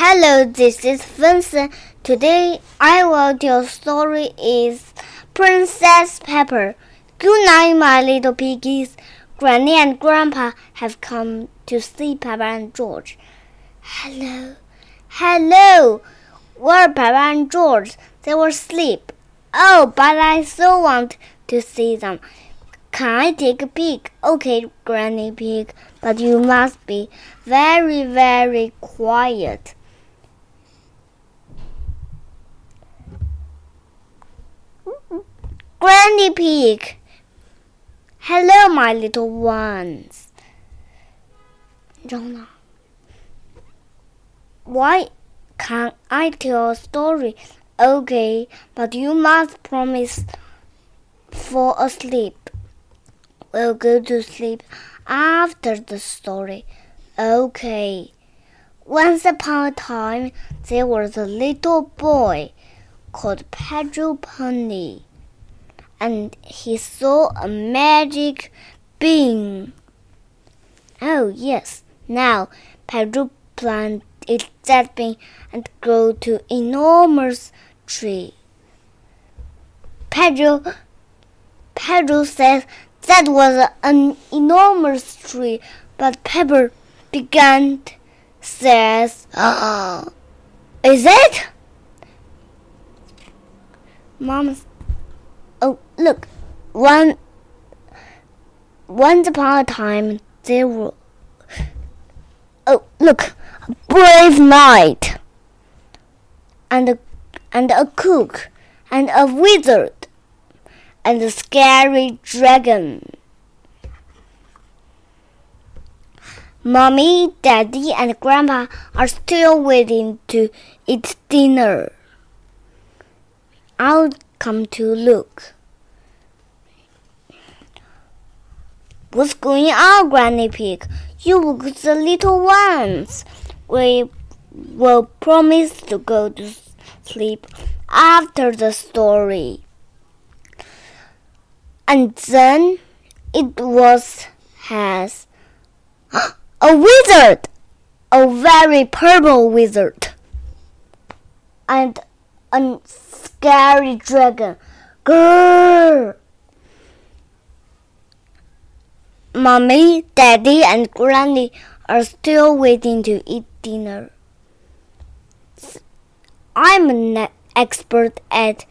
Hello, this is Vincent. Today I will tell story is Princess Peppa. Good night, my little piggies. Granny and Grandpa have come to see Peppa and George. Hello, hello. Where Peppa and George? They were asleep. Oh, but I so want to see them. Can I take a peek? Okay, Granny Pig, but you must be very, very quiet. Granny Pig. Hello, my little ones. Jonah. Why can't I tell a story? Okay, but you must promise fall asleep. We'll go to sleep after the story. Okay. Once upon a time, there was a little boy called Pedro Pony, and he saw a magic bean. Oh, yes. Now, Pedro planted that bean and grew to enormous tree. Pedro, Pedro says that was an enormous tree, but Peppa began says, oh, "Is it?" Mom, look, one. Once upon a time, there were. Oh look, a brave knight, and a and a cook, and a wizard and a scary dragon. Mommy, Daddy, and Grandpa are still waiting to eat dinner. I'll come to look. What's going on, Granny Pig? You look the little ones. We will promise to go to sleep after the story and then it was has a wizard, a very purple wizard, and a scary dragon. Grrr! Mommy, Daddy, and Granny are still waiting to eat dinner. I'm an expert at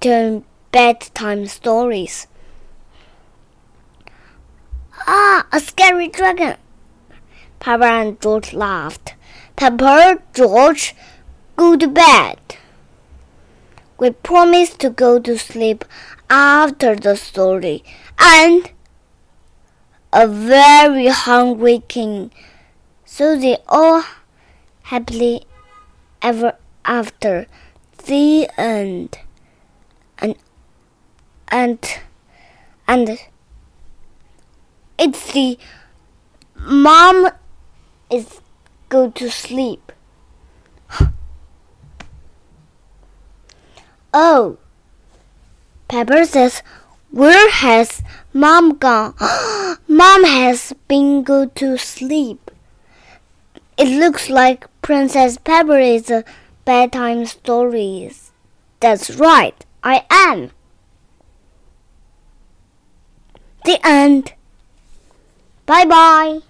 turn bedtime stories. Ah, a scary dragon! Peppa and George laughed. Peppa, George, go to bed. We promised to go to sleep after the story, and a very hungry king. So they all happily ever after. The end. And and and it's the mom is go to sleep. oh, Peppa says, "Where has mom gone? mom has been go to sleep." It looks like Princess Peppa is a bedtime stories. That's right, I am. The end. Bye bye.